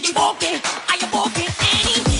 Kids.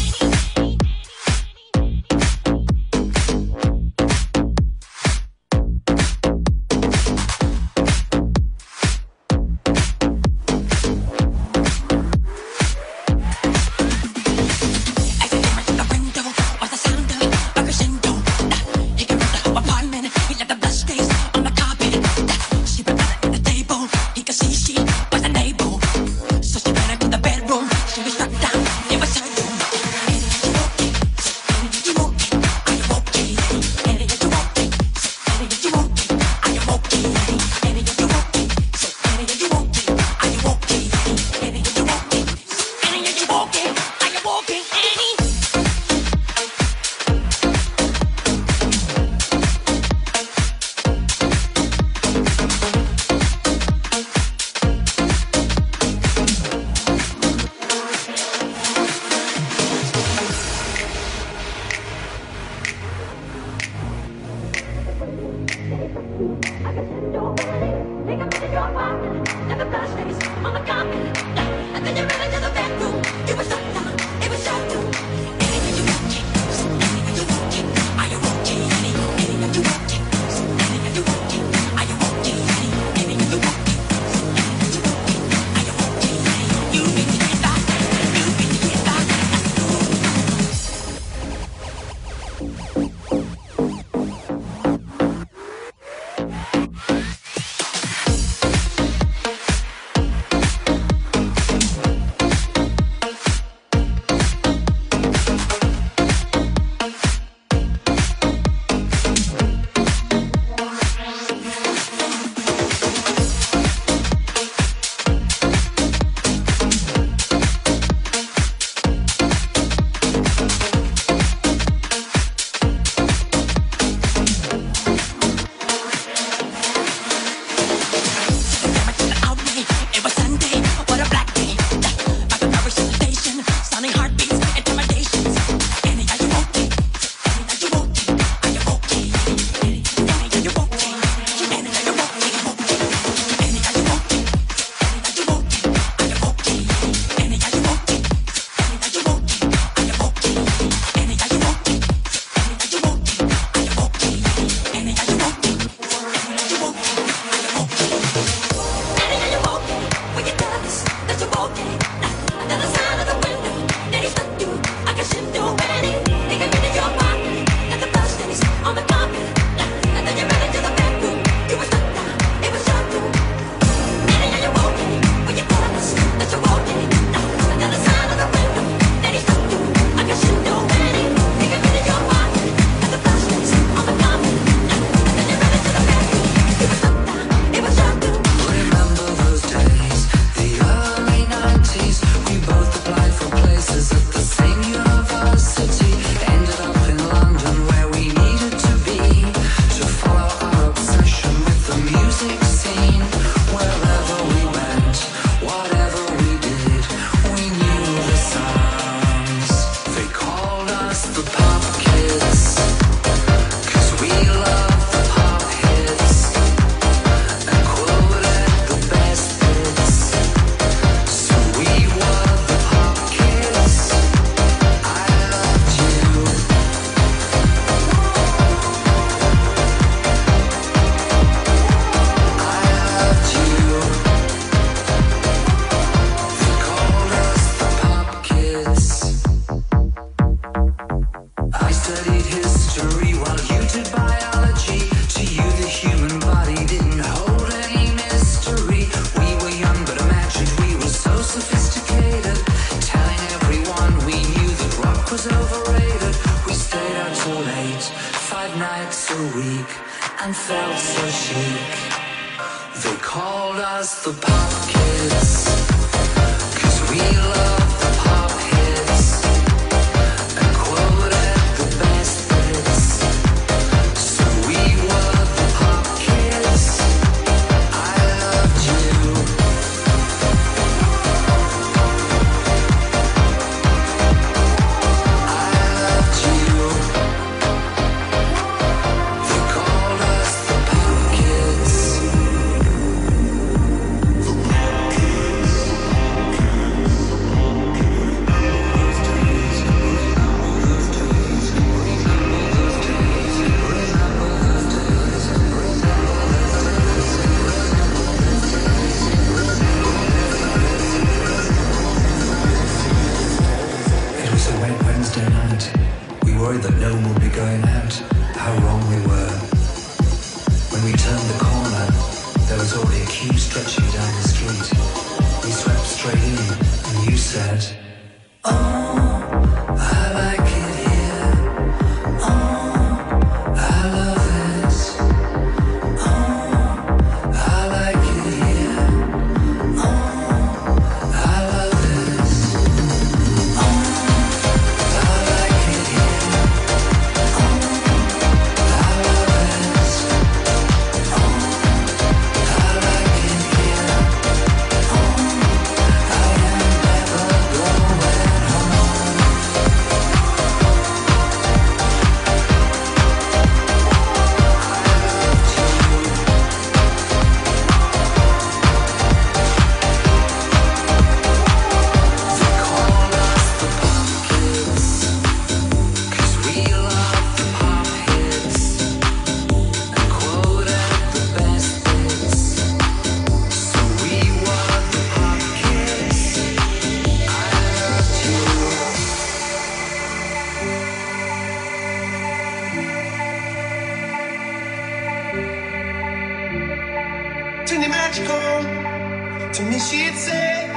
magical. To me, she'd say,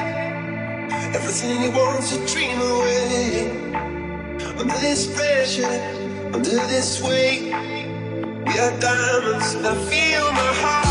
Everything you want's to dream away. Under this pressure, under this weight, we are diamonds. I feel my heart.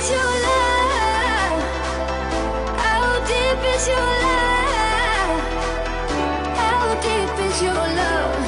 is your love? How deep is your love? How deep is your love?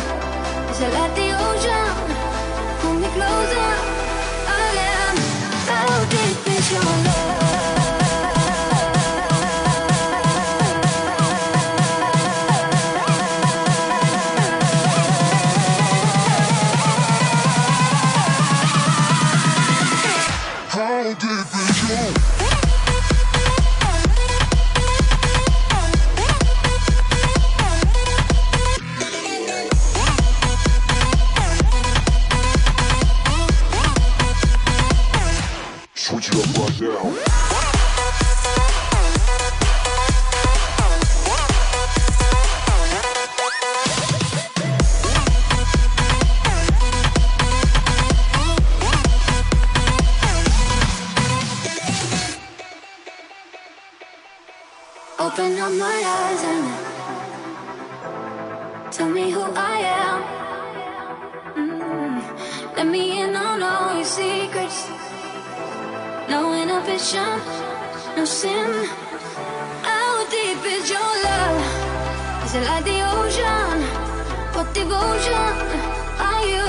Like the ocean? What devotion are you?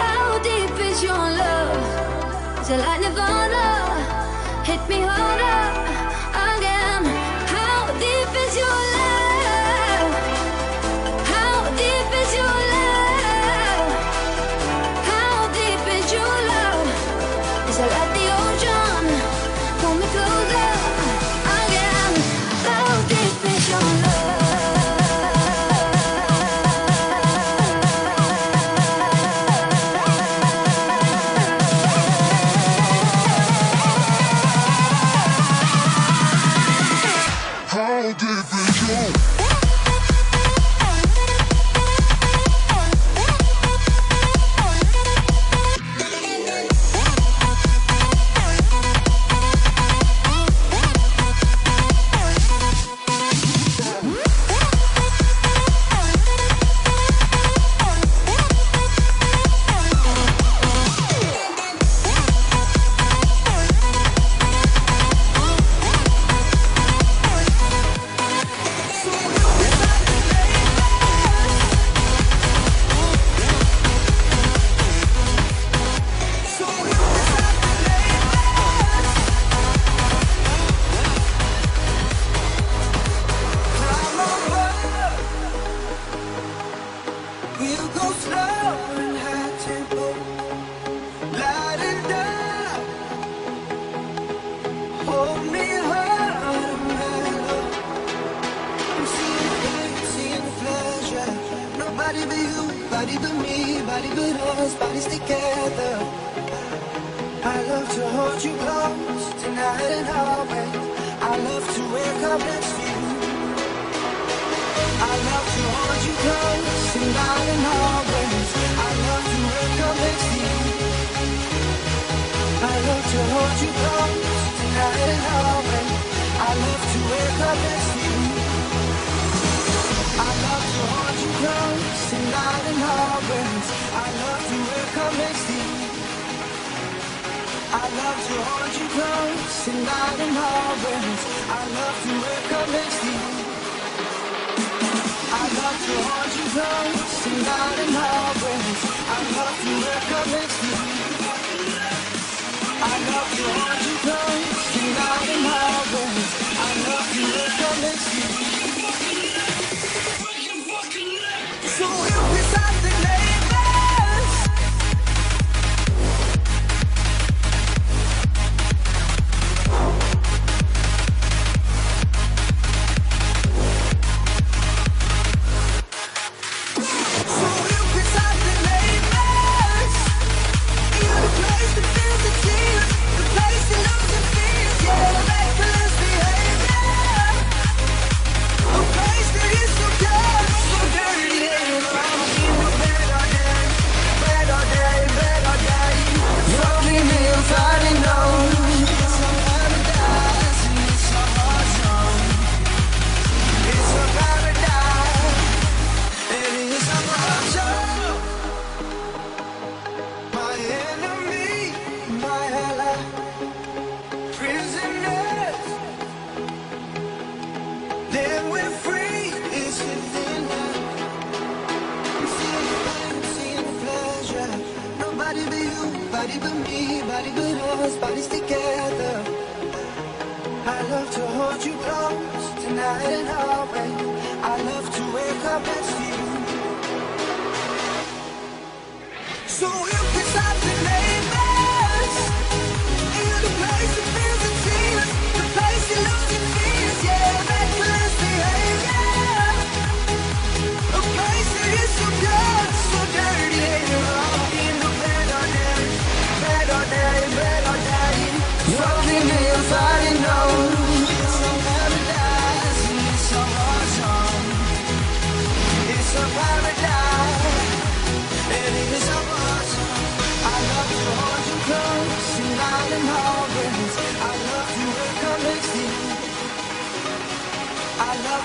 How deep is your love? Nirvana? Hit me harder hold you close tonight and always. I love to wake up next to you. I love to hold you close tonight and always. I love to wake up next to you. I love to hold you close tonight and always. I love to wake up next to you. I love to hold you close tonight and always. I love to wake up next to you. I love to hold you close tonight and always. I love to wake up next to you. I love to hold you close tonight and always. I love to wake up next to you. I love to hold you close tonight and always. I love to wake up next to you. believe me.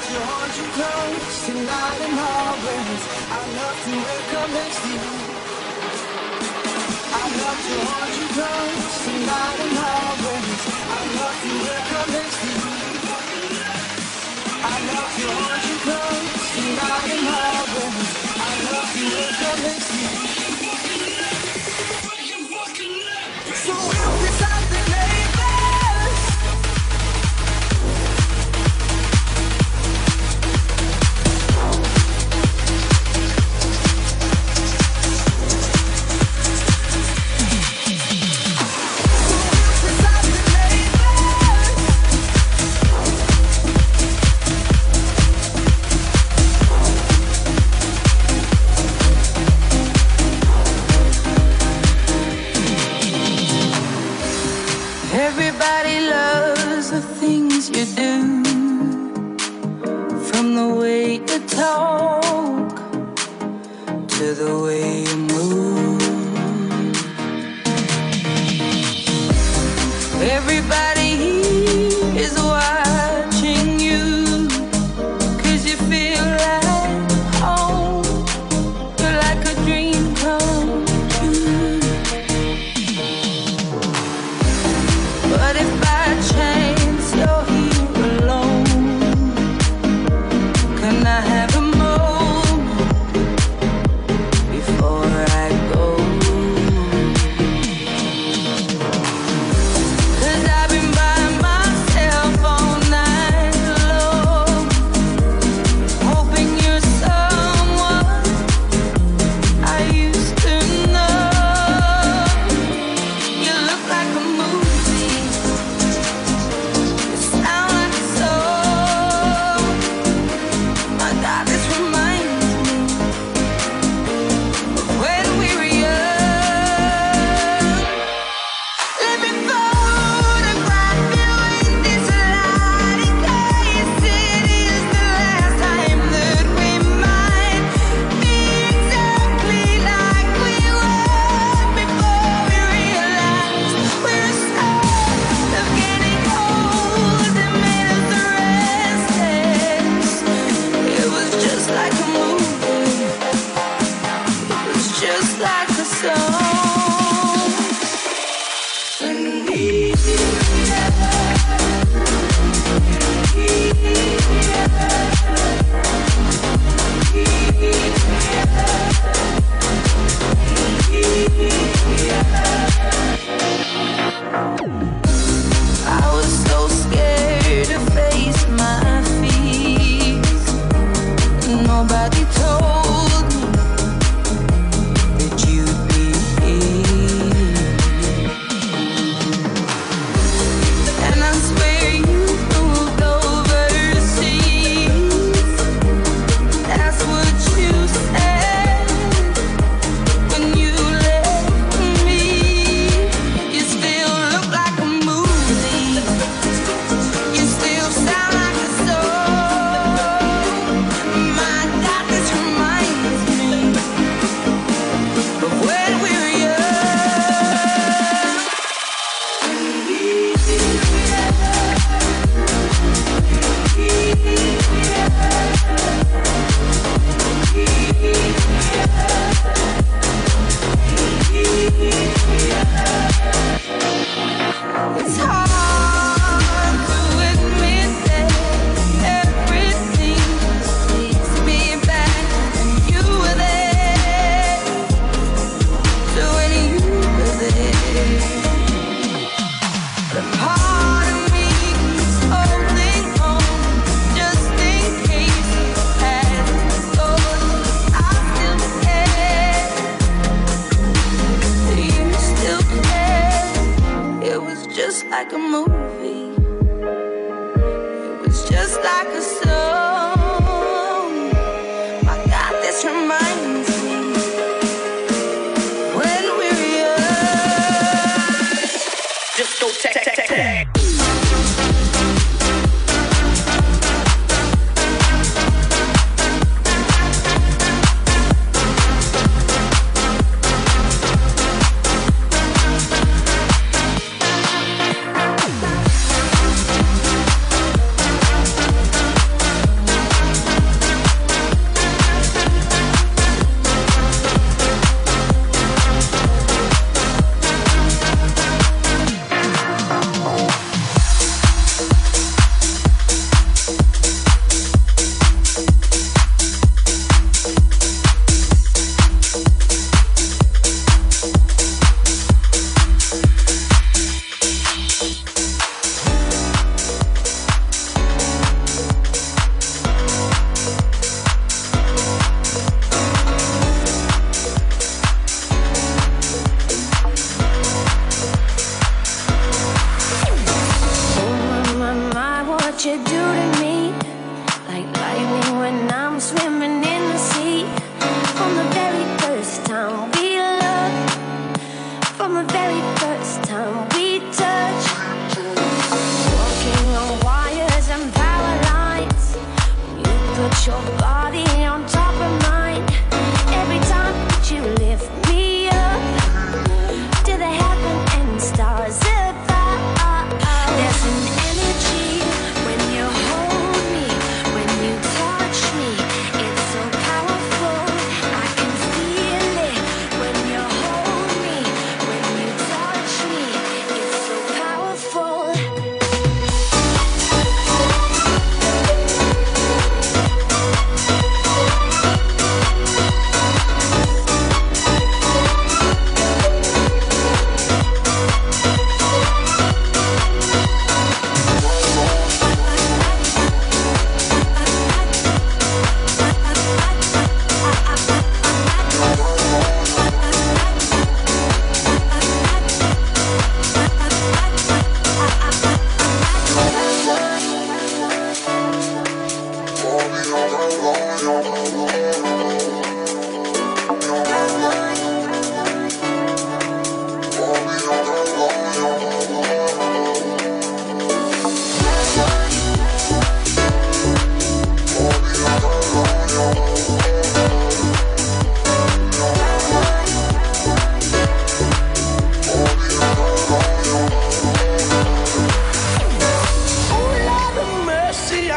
to hold you close tonight and always. I love to wake up next to you. I love to hold you close tonight and always. I love to wake up next to you. I love you. Everybody loves the things you do. From the way you talk to the way you no tech. tech.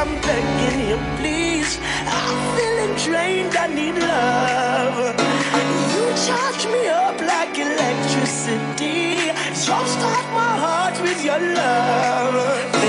I'm begging you, please. I'm feeling drained, I need love. You charge me up like electricity. Jumpstart my heart with your love.